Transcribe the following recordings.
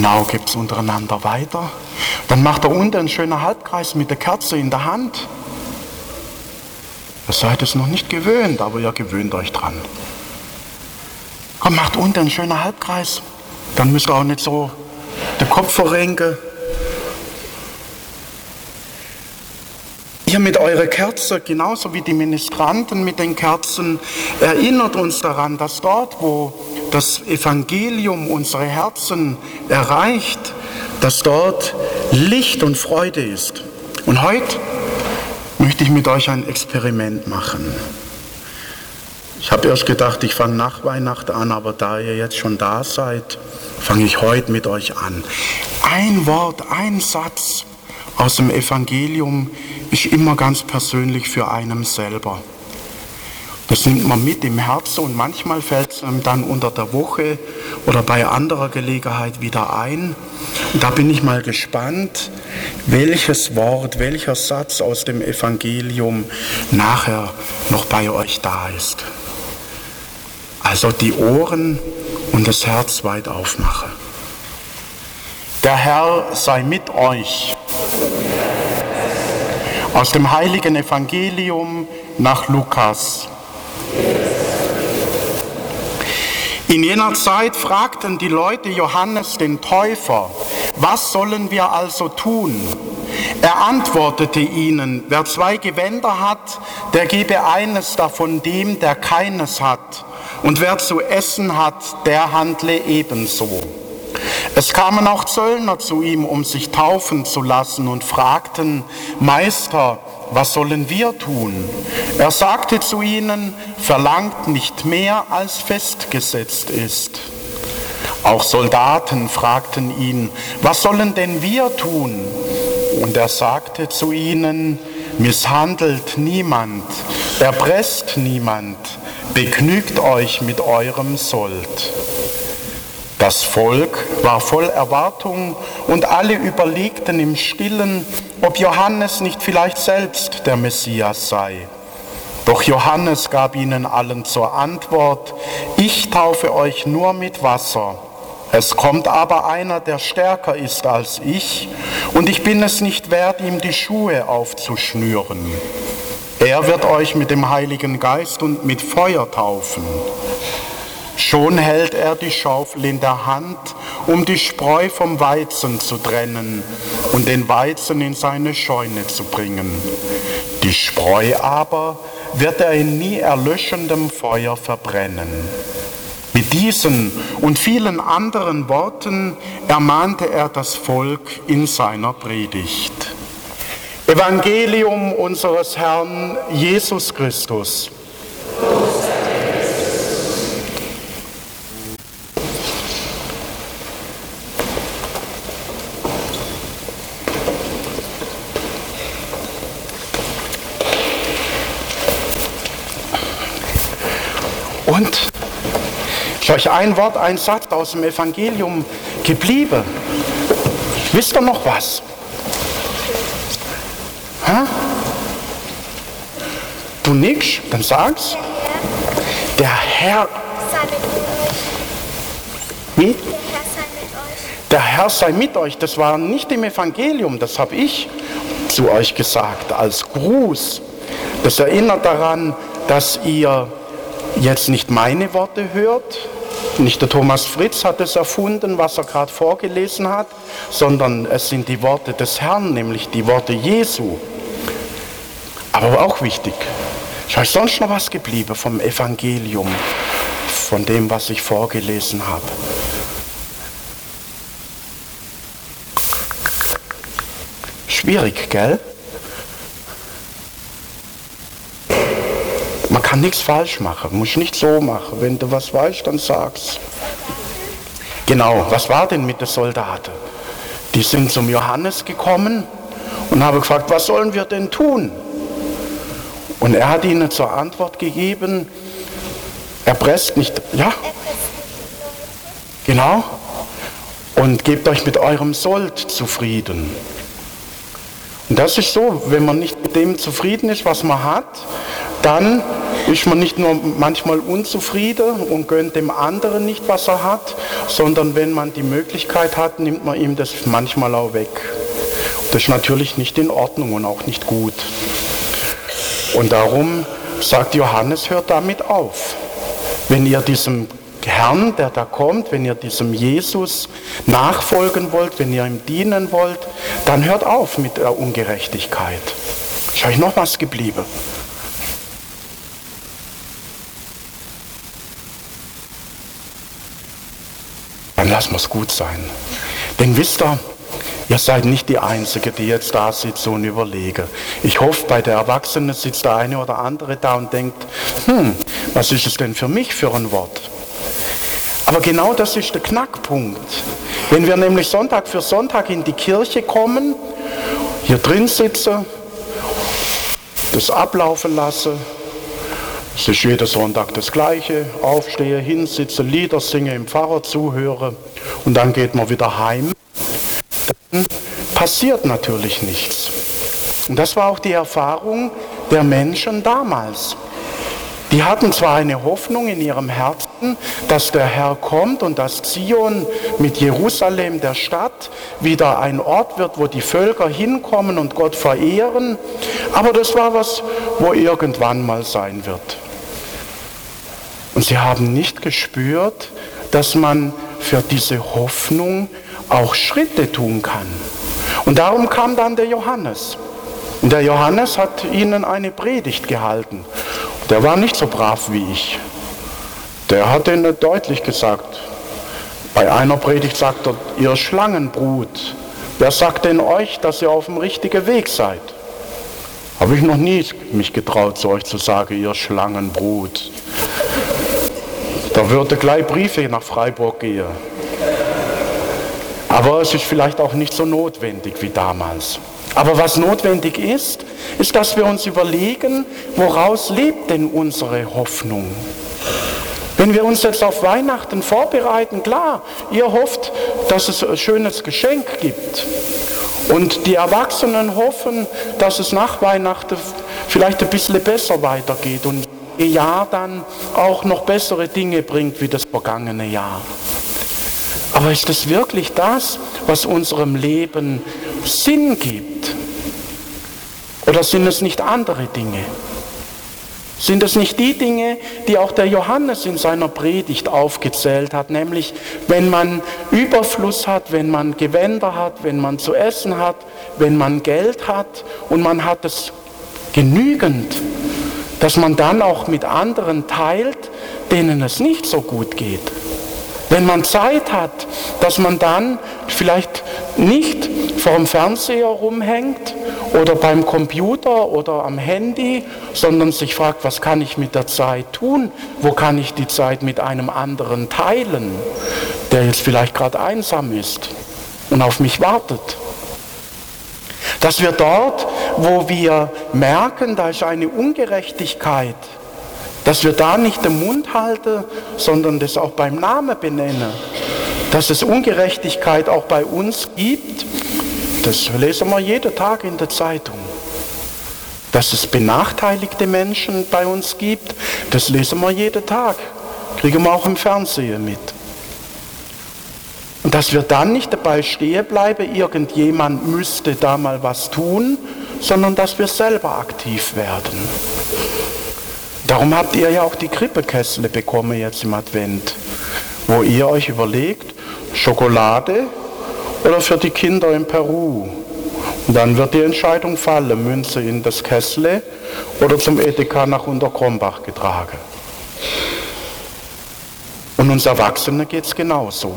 Genau, gibt es untereinander weiter. Dann macht er unten einen schönen Halbkreis mit der Kerze in der Hand. Ihr seid es noch nicht gewöhnt, aber ihr gewöhnt euch dran. Komm, macht unten einen schönen Halbkreis. Dann müsst ihr auch nicht so den Kopf verrenken. Ihr mit eurer Kerze, genauso wie die Ministranten mit den Kerzen, erinnert uns daran, dass dort, wo das Evangelium unsere Herzen erreicht, dass dort Licht und Freude ist. Und heute möchte ich mit euch ein Experiment machen. Ich habe erst gedacht, ich fange nach Weihnachten an, aber da ihr jetzt schon da seid, fange ich heute mit euch an. Ein Wort, ein Satz aus dem Evangelium ist immer ganz persönlich für einen selber. Das nimmt man mit im Herzen und manchmal fällt es einem dann unter der Woche oder bei anderer Gelegenheit wieder ein. Und da bin ich mal gespannt, welches Wort, welcher Satz aus dem Evangelium nachher noch bei euch da ist. Also die Ohren und das Herz weit aufmache. Der Herr sei mit euch. Aus dem heiligen Evangelium nach Lukas. In jener Zeit fragten die Leute Johannes den Täufer, was sollen wir also tun? Er antwortete ihnen, wer zwei Gewänder hat, der gebe eines davon dem, der keines hat, und wer zu essen hat, der handle ebenso. Es kamen auch Zöllner zu ihm, um sich taufen zu lassen und fragten, Meister, was sollen wir tun? Er sagte zu ihnen, verlangt nicht mehr, als festgesetzt ist. Auch Soldaten fragten ihn, was sollen denn wir tun? Und er sagte zu ihnen, misshandelt niemand, erpresst niemand, begnügt euch mit eurem Sold. Das Volk war voll Erwartung und alle überlegten im stillen, ob Johannes nicht vielleicht selbst der Messias sei. Doch Johannes gab ihnen allen zur Antwort, ich taufe euch nur mit Wasser. Es kommt aber einer, der stärker ist als ich, und ich bin es nicht wert, ihm die Schuhe aufzuschnüren. Er wird euch mit dem Heiligen Geist und mit Feuer taufen. Schon hält er die Schaufel in der Hand, um die Spreu vom Weizen zu trennen und den Weizen in seine Scheune zu bringen. Die Spreu aber wird er in nie erlöschendem Feuer verbrennen. Mit diesen und vielen anderen Worten ermahnte er das Volk in seiner Predigt. Evangelium unseres Herrn Jesus Christus. Und ist euch ein Wort, ein Satz aus dem Evangelium geblieben? Wisst ihr noch was? Hä? Du nix? Dann sag's. Der Herr. Wie? Der Herr sei mit euch. Das war nicht im Evangelium, das habe ich zu euch gesagt als Gruß. Das erinnert daran, dass ihr jetzt nicht meine Worte hört, nicht der Thomas Fritz hat es erfunden, was er gerade vorgelesen hat, sondern es sind die Worte des Herrn, nämlich die Worte Jesu. Aber auch wichtig, ist euch sonst noch was geblieben vom Evangelium, von dem, was ich vorgelesen habe? Schwierig, gell? Kann nichts falsch machen, muss nicht so machen. Wenn du was weißt, dann sag's. Genau, was war denn mit den Soldaten? Die sind zum Johannes gekommen und haben gefragt, was sollen wir denn tun? Und er hat ihnen zur Antwort gegeben, erpresst nicht, ja? Genau. Und gebt euch mit eurem Sold zufrieden. Und das ist so, wenn man nicht mit dem zufrieden ist, was man hat, dann ist man nicht nur manchmal unzufrieden und gönnt dem anderen nicht, was er hat, sondern wenn man die Möglichkeit hat, nimmt man ihm das manchmal auch weg. Das ist natürlich nicht in Ordnung und auch nicht gut. Und darum sagt Johannes, hört damit auf. Wenn ihr diesem Herrn, der da kommt, wenn ihr diesem Jesus nachfolgen wollt, wenn ihr ihm dienen wollt, dann hört auf mit der Ungerechtigkeit. Ist euch noch was geblieben? Wir es gut sein. Denn wisst ihr, Ihr seid nicht die Einzige, die jetzt da sitzt und überlege. Ich hoffe, bei der Erwachsenen sitzt der eine oder andere da und denkt, hm, was ist es denn für mich für ein Wort? Aber genau das ist der Knackpunkt. Wenn wir nämlich Sonntag für Sonntag in die Kirche kommen, hier drin sitzen, das ablaufen lassen, es ist jeden Sonntag das Gleiche, aufstehe, hinsitze, Lieder singe, im Pfarrer zuhöre und dann geht man wieder heim passiert natürlich nichts. Und das war auch die Erfahrung der Menschen damals. Die hatten zwar eine Hoffnung in ihrem Herzen, dass der Herr kommt und dass Zion mit Jerusalem, der Stadt, wieder ein Ort wird, wo die Völker hinkommen und Gott verehren, aber das war was, wo irgendwann mal sein wird. Und sie haben nicht gespürt, dass man für diese Hoffnung auch Schritte tun kann. Und darum kam dann der Johannes. Und der Johannes hat ihnen eine Predigt gehalten. Der war nicht so brav wie ich. Der hat ihnen deutlich gesagt, bei einer Predigt sagt er, ihr Schlangenbrut, wer sagt denn euch, dass ihr auf dem richtigen Weg seid? Habe ich noch nie mich getraut, zu euch zu sagen, ihr Schlangenbrut. Da würde gleich Briefe nach Freiburg gehen. Aber es ist vielleicht auch nicht so notwendig wie damals. Aber was notwendig ist, ist, dass wir uns überlegen, woraus lebt denn unsere Hoffnung? Wenn wir uns jetzt auf Weihnachten vorbereiten, klar, ihr hofft, dass es ein schönes Geschenk gibt. Und die Erwachsenen hoffen, dass es nach Weihnachten vielleicht ein bisschen besser weitergeht und Jahr dann auch noch bessere Dinge bringt wie das vergangene Jahr. Aber ist das wirklich das, was unserem Leben Sinn gibt? Oder sind es nicht andere Dinge? Sind es nicht die Dinge, die auch der Johannes in seiner Predigt aufgezählt hat, nämlich wenn man Überfluss hat, wenn man Gewänder hat, wenn man zu essen hat, wenn man Geld hat und man hat es genügend, dass man dann auch mit anderen teilt, denen es nicht so gut geht. Wenn man Zeit hat, dass man dann vielleicht nicht vor dem Fernseher rumhängt oder beim Computer oder am Handy, sondern sich fragt, was kann ich mit der Zeit tun? Wo kann ich die Zeit mit einem anderen teilen, der jetzt vielleicht gerade einsam ist und auf mich wartet? Dass wir dort, wo wir merken, da ist eine Ungerechtigkeit, dass wir da nicht den Mund halten, sondern das auch beim Namen benennen. Dass es Ungerechtigkeit auch bei uns gibt, das lesen wir jeden Tag in der Zeitung. Dass es benachteiligte Menschen bei uns gibt, das lesen wir jeden Tag. Kriegen wir auch im Fernsehen mit. Und dass wir dann nicht dabei stehen bleiben, irgendjemand müsste da mal was tun, sondern dass wir selber aktiv werden. Darum habt ihr ja auch die Krippekessel bekommen jetzt im Advent, wo ihr euch überlegt, Schokolade oder für die Kinder in Peru. Und dann wird die Entscheidung fallen, Münze in das Kessel oder zum Edeka nach Unterkrombach getragen. Und uns Erwachsenen geht es genauso.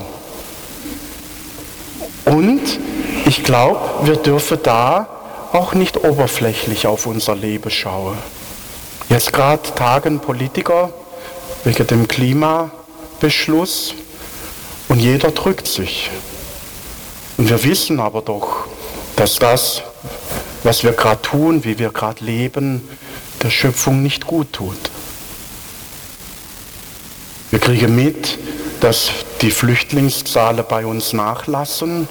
Und ich glaube, wir dürfen da auch nicht oberflächlich auf unser Leben schauen. Jetzt gerade tagen Politiker wegen dem Klimabeschluss und jeder drückt sich. Und wir wissen aber doch, dass das, was wir gerade tun, wie wir gerade leben, der Schöpfung nicht gut tut. Wir kriegen mit, dass die Flüchtlingszahlen bei uns nachlassen,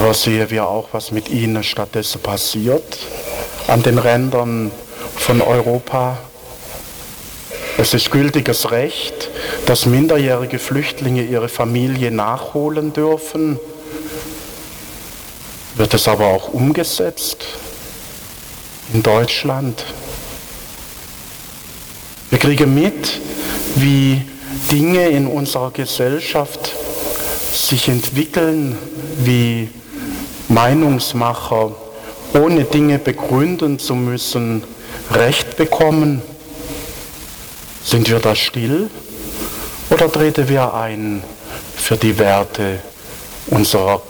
aber sehen wir auch, was mit ihnen stattdessen passiert an den Rändern von Europa. Es ist gültiges Recht, dass minderjährige Flüchtlinge ihre Familie nachholen dürfen. Wird es aber auch umgesetzt in Deutschland? Wir kriegen mit, wie Dinge in unserer Gesellschaft sich entwickeln, wie Meinungsmacher, ohne Dinge begründen zu müssen, Recht bekommen. Sind wir da still oder treten wir ein für die Werte unserer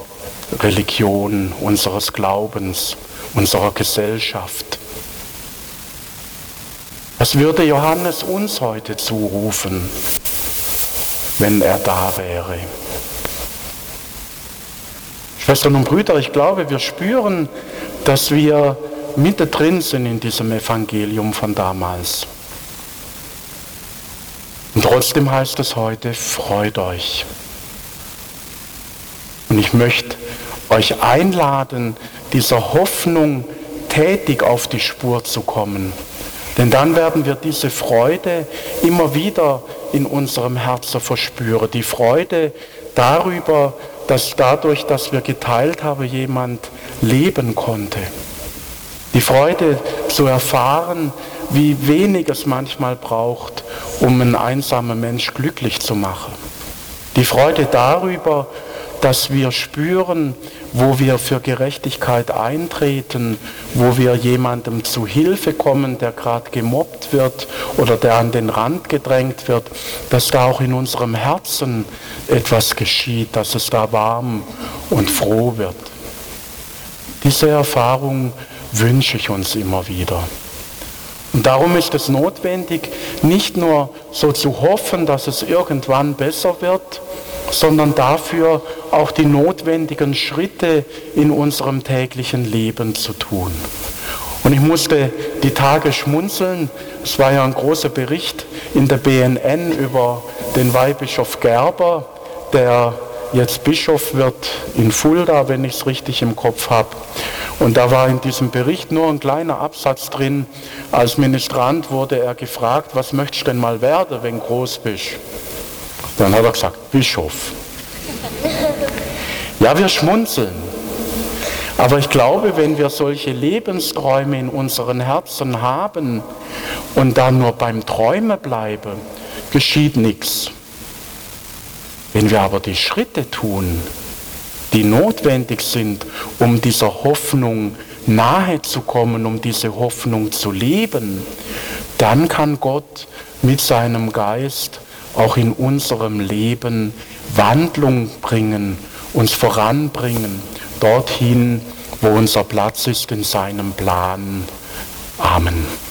Religion, unseres Glaubens, unserer Gesellschaft? Was würde Johannes uns heute zurufen, wenn er da wäre? Schwestern und Brüder, ich glaube, wir spüren, dass wir mittendrin sind in diesem Evangelium von damals. Und trotzdem heißt es heute, freut euch. Und ich möchte euch einladen, dieser Hoffnung tätig auf die Spur zu kommen. Denn dann werden wir diese Freude immer wieder in unserem Herzen verspüren. Die Freude darüber, dass dadurch, dass wir geteilt haben, jemand leben konnte. Die Freude zu erfahren, wie wenig es manchmal braucht, um einen einsamen Mensch glücklich zu machen. Die Freude darüber, dass wir spüren, wo wir für Gerechtigkeit eintreten, wo wir jemandem zu Hilfe kommen, der gerade gemobbt wird oder der an den Rand gedrängt wird, dass da auch in unserem Herzen etwas geschieht, dass es da warm und froh wird. Diese Erfahrung wünsche ich uns immer wieder. Und darum ist es notwendig, nicht nur so zu hoffen, dass es irgendwann besser wird, sondern dafür auch die notwendigen Schritte in unserem täglichen Leben zu tun. Und ich musste die Tage schmunzeln. Es war ja ein großer Bericht in der BNN über den Weihbischof Gerber, der jetzt Bischof wird in Fulda, wenn ich es richtig im Kopf habe. Und da war in diesem Bericht nur ein kleiner Absatz drin. Als Ministrant wurde er gefragt, was möchtest du denn mal werden, wenn groß bist? Dann hat er gesagt, Bischof. Ja, wir schmunzeln. Aber ich glaube, wenn wir solche Lebensträume in unseren Herzen haben und dann nur beim Träumen bleiben, geschieht nichts. Wenn wir aber die Schritte tun, die notwendig sind, um dieser Hoffnung nahe zu kommen, um diese Hoffnung zu leben, dann kann Gott mit seinem Geist auch in unserem Leben Wandlung bringen, uns voranbringen, dorthin, wo unser Platz ist in seinem Plan. Amen.